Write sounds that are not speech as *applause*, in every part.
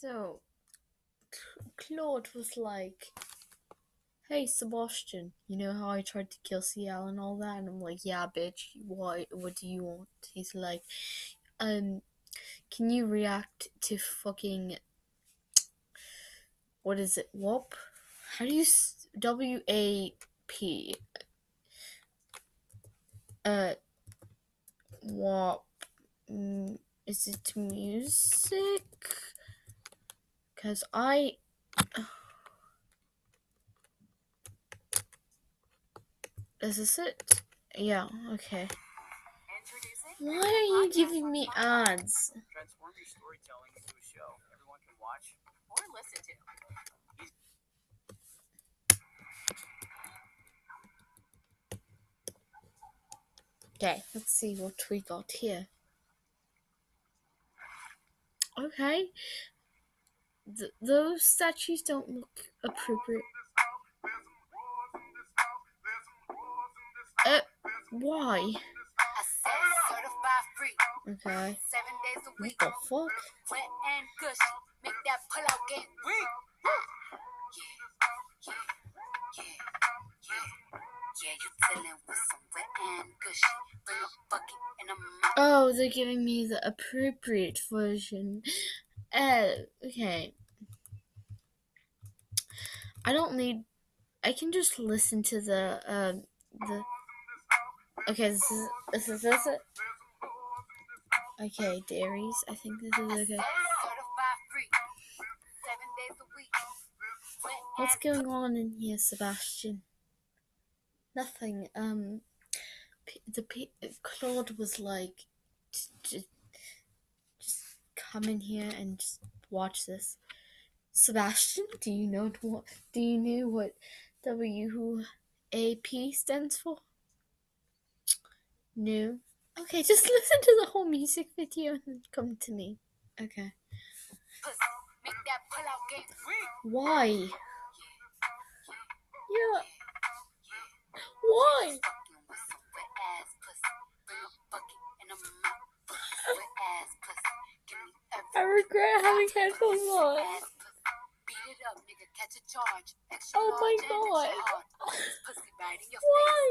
So, Claude was like, "Hey, Sebastian, you know how I tried to kill Ciel and all that?" And I'm like, "Yeah, bitch. What? What do you want?" He's like, "Um, can you react to fucking what is it? WAP? How do you W A P? Uh, WAP. Mm, is it music? Because I. *sighs* Is this it? Yeah, okay. Why are you giving me ads? Transform your storytelling into a show everyone can watch or listen to. Okay, let's see what we got here. Okay. Th- those statues don't look appropriate. Uh, why? Okay. Seven days a What the fuck? Oh, they're giving me the appropriate version. Uh, okay. I don't need. I can just listen to the um the. Okay, this is this is this it. Okay, dairies. I think this is okay. What's going on in here, Sebastian? Nothing. Um, the Claude was like, just, just come in here and just watch this. Sebastian, do you know what? Do you know what WAP stands for? No. Okay, just *laughs* listen to the whole music video and come to me. Okay. Why? Yeah. Why? I regret having headphones on. Oh my God. Why?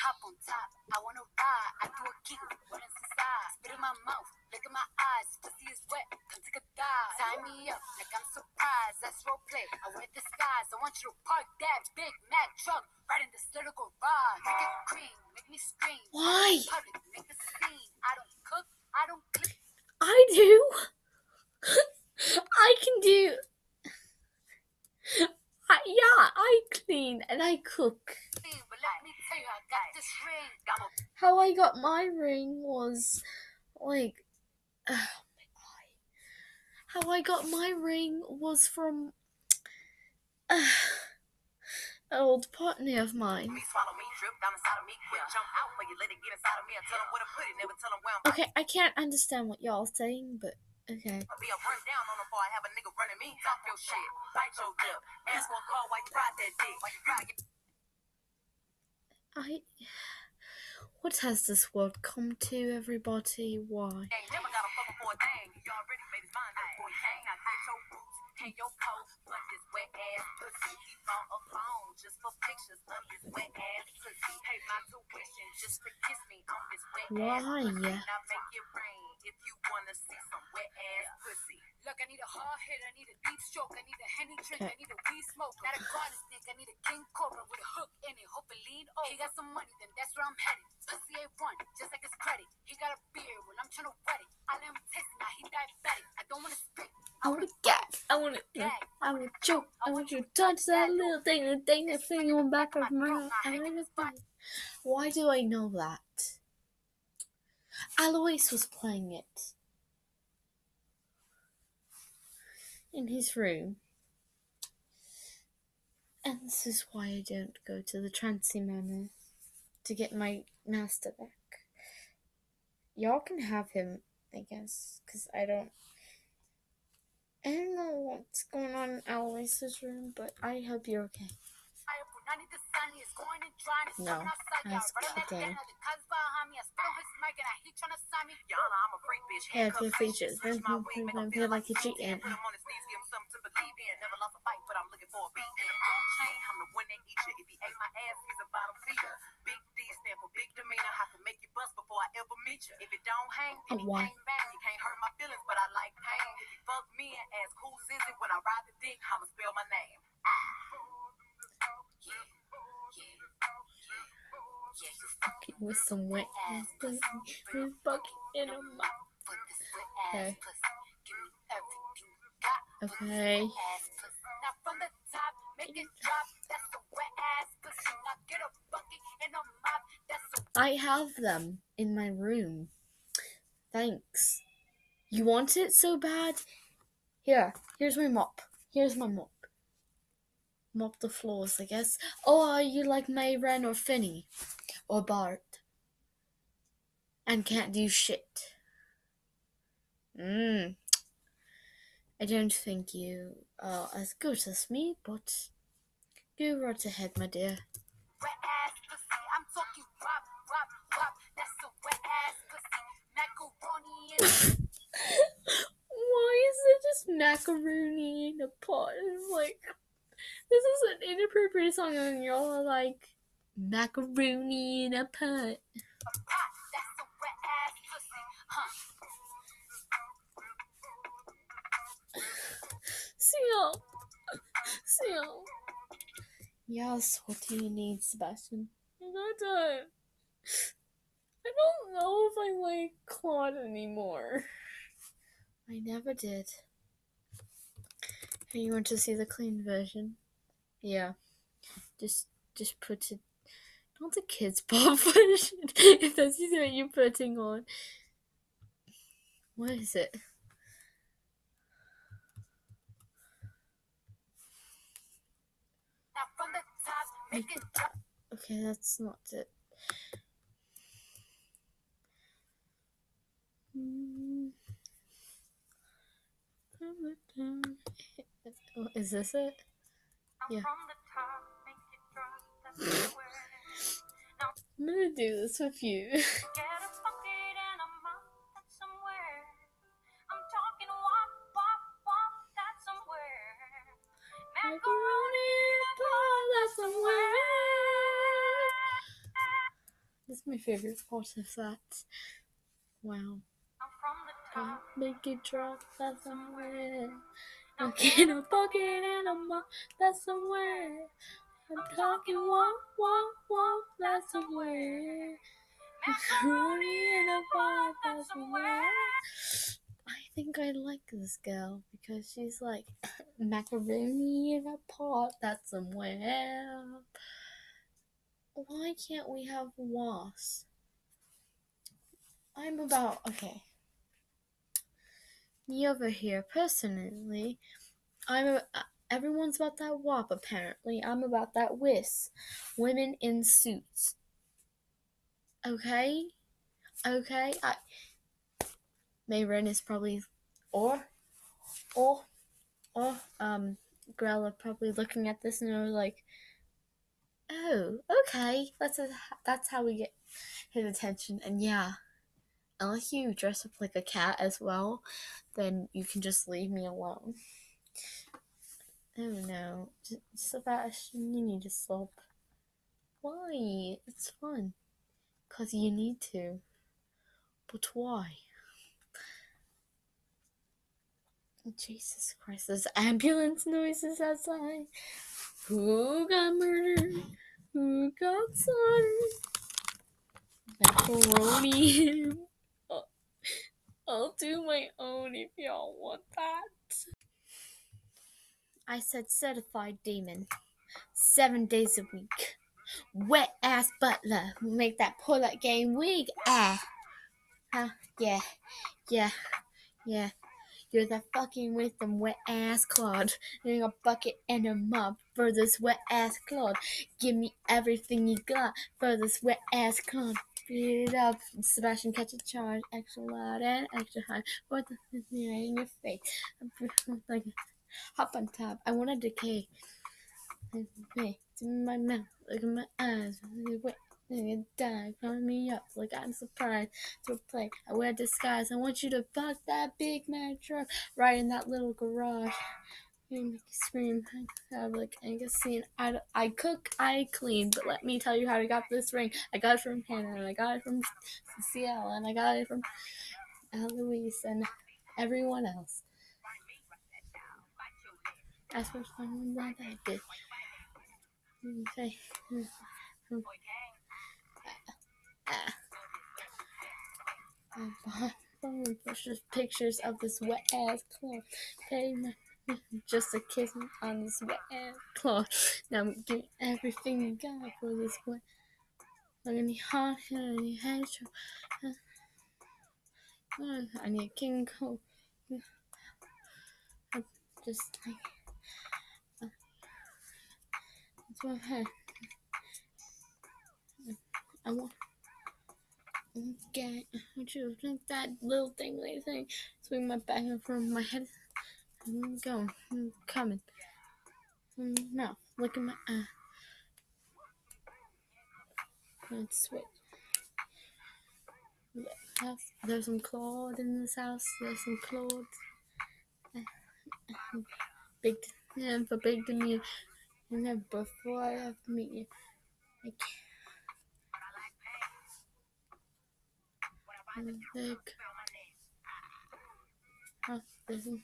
Hop on top. I wanna ride. I do a kick. What is *laughs* inside? Spit in my mouth. Look in my eyes. Pussy is wet. Come take a dive. Tie me up like I'm surprised. That's role play. I wear disguise. I want you to park that Big Mac truck right in this little garage. Make it cream. Make me scream. Why? Public. Make a scene. I don't cook. I don't. I do. I can do. I, yeah, I clean and I cook. But let me tell you, I got this ring. Got my How I got my ring was like. *sighs* Oh my eye. How I got my ring was from. *sighs* an old partner of mine. Me swallow me, drip down inside of me, quick jump but you let it get inside of me. I tell them where to put it, never tell them where I'm Okay, I can't understand what y'all saying, but okay. I. What has this world come to, everybody? Why? ain't never got a fucking for a thing. You already made his mind up for you. Hang out, get your boots, hang your coat, but this wet ass pussy. He on a phone just for pictures of this wet ass pussy. Pay my tuition just to kiss me on this wet ass Why? Hit, I need a deep stroke, I need a henny drink, I need a weed smoke, not a garden snake, I need a king cobra with a hook in it, hope it lean over. He got some money, then that's where I'm headed. Pussy ain't run, just like his credit. He got a beard when I'm trying to wet it. I let him taste it, now he diabetic. I don't wanna spit. I want to gag. I want to. I want to choke. I want you to touch that little thing, the thing that's sitting on the back of my mouth. I want to bite. Why do I know that? Alois was playing it in his room. And this is why I don't go to the Trancy Manor to get my master back. Y'all can have him, I guess, because I don't. I don't know what's going on in Alois's room, but I hope you're okay. I need the sun, it's going and drying, it's No, coming outside, y'all. that's okay. Yeah, good features. Wig, make him Feel like he's cheating. Put him fucking With some wet ass pussy. Fucking in a Okay. Okay. I have them in my room. Thanks. You want it so bad? Here, here's my mop. Here's my mop. Mop the floors, I guess. Or are you like Mey-Rin or Finny? Or Bard? And can't do shit. Mmm. I don't think you are as good as me, but go right ahead, my dear. *laughs* Why is it just macaroni in a pot? It's like this is an inappropriate song, and you're all like macaroni in a pot. a pot. That's a wet ass pussy. Huh. Ciel, Ciel. Yes, what do you need, Sebastian? I got time. I don't know if I like Claude anymore. I never did. You want to see the clean version? Yeah. Just just put it not the kids *laughs* pop version if that's what you're putting on. What is it? Okay, that's not it. Mm. Oh, Is this it? I'm Yeah. from the top, make it drop. That's where. I'm gonna do this with you. *laughs* This is my favorite part of that. Wow. I'm from the top. Make it drop, that's somewhere. I'm getting a bucket and I'm mop, that's somewhere. I'm talking walk, walk, walk, that's somewhere. Macaroni in a pot, that's somewhere. I think I like this girl because she's like *coughs* macaroni in a pot, that's somewhere. Why can't we have was? I'm about okay. Me over here, personally, I'm a, everyone's about that wop apparently. I'm about that WIS. Women in suits. Okay? Okay? I Mey-Rin is probably or or or um Grella probably looking at this and are like Oh, okay. That's a, that's how we get his attention. And yeah, unless you dress up like a cat as well, then you can just leave me alone. Oh no, Sebastian, you need to stop. Why? It's fun. Cause you need to. But why? Jesus Christ, there's ambulance noises outside. Who got murdered? Who got slaughtered? Macaroni. I'll- do my own if y'all want that. I said certified demon. Seven days a week. Wet ass butler who make that pull up game wig. Ah. Huh? Yeah. Yeah. Yeah. You're the fucking with them wet ass Claude. Getting a bucket and a mop for this wet ass Claude. Give me everything you got for this wet ass Claude. Beat it up, Sebastian catch a charge, extra loud and extra high. What the is in your face? Like hop on top. I want to decay. Hey, in my mouth. Look at my eyes. Wet and die, calling me up like I'm surprised to play. I wear disguise. I want you to fuck that big man truck right in that little garage. You make. I have like Angus scene. I, I cook, I clean, but let me tell you how I got this ring. I got it from Hannah, and I got it from Ciel, and I got it from Louise, and everyone else. That's what someone that I did. Okay. *laughs* I bought pictures, pictures of this wet ass cloth. Pay my *laughs* just a kiss on this wet cloth. Now I'm giving everything you got for this wet. Like any hot hair, any head I need a king coat. Just like that's what I. I want. Okay, I you drink that little thing, thing. Swing my back front of my head. I'm going. I'm coming. Mm, no, Look at my eye. Let's switch. There's some Claude in this house. There's some Claude. Big, yeah, for big to me. And then before I have to meet you, I can't. Big. Oh, there's some.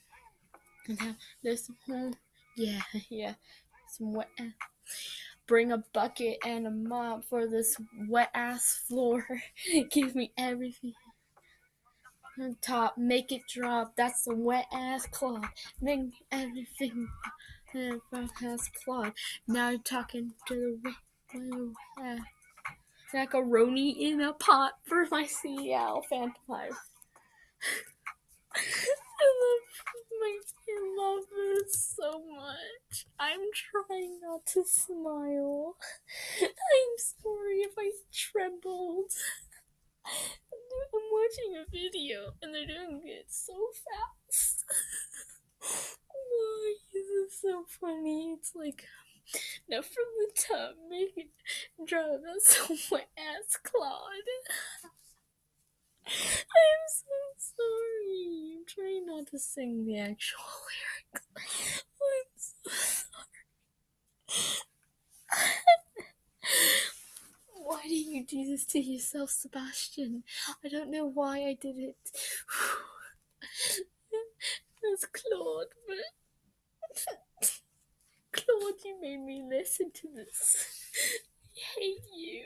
And there's some home. Yeah, *laughs* yeah. Some wet. Bring a bucket and a mop for this wet ass floor. *laughs* Give me everything. On top, make it drop. That's the wet ass cloth. Make everything wet ass cloth. Now you're talking to the wet macaroni in a pot for my CL Phantom Life. I love my this so much. I'm trying not to smile. *laughs* I'm sorry if I trembled. I'm watching a video and they're doing it so fast. *laughs* Why is it so funny? It's like now from the top, make it draw that's wet ass Claude. *laughs* I'm so sorry. I'm trying not to sing the actual *laughs* lyrics. I'm so sorry. why do you do this to yourself, Sebastian? I don't know why I did it. *sighs* That's Claude, but *laughs* Claude, you made me listen to this. I hate you.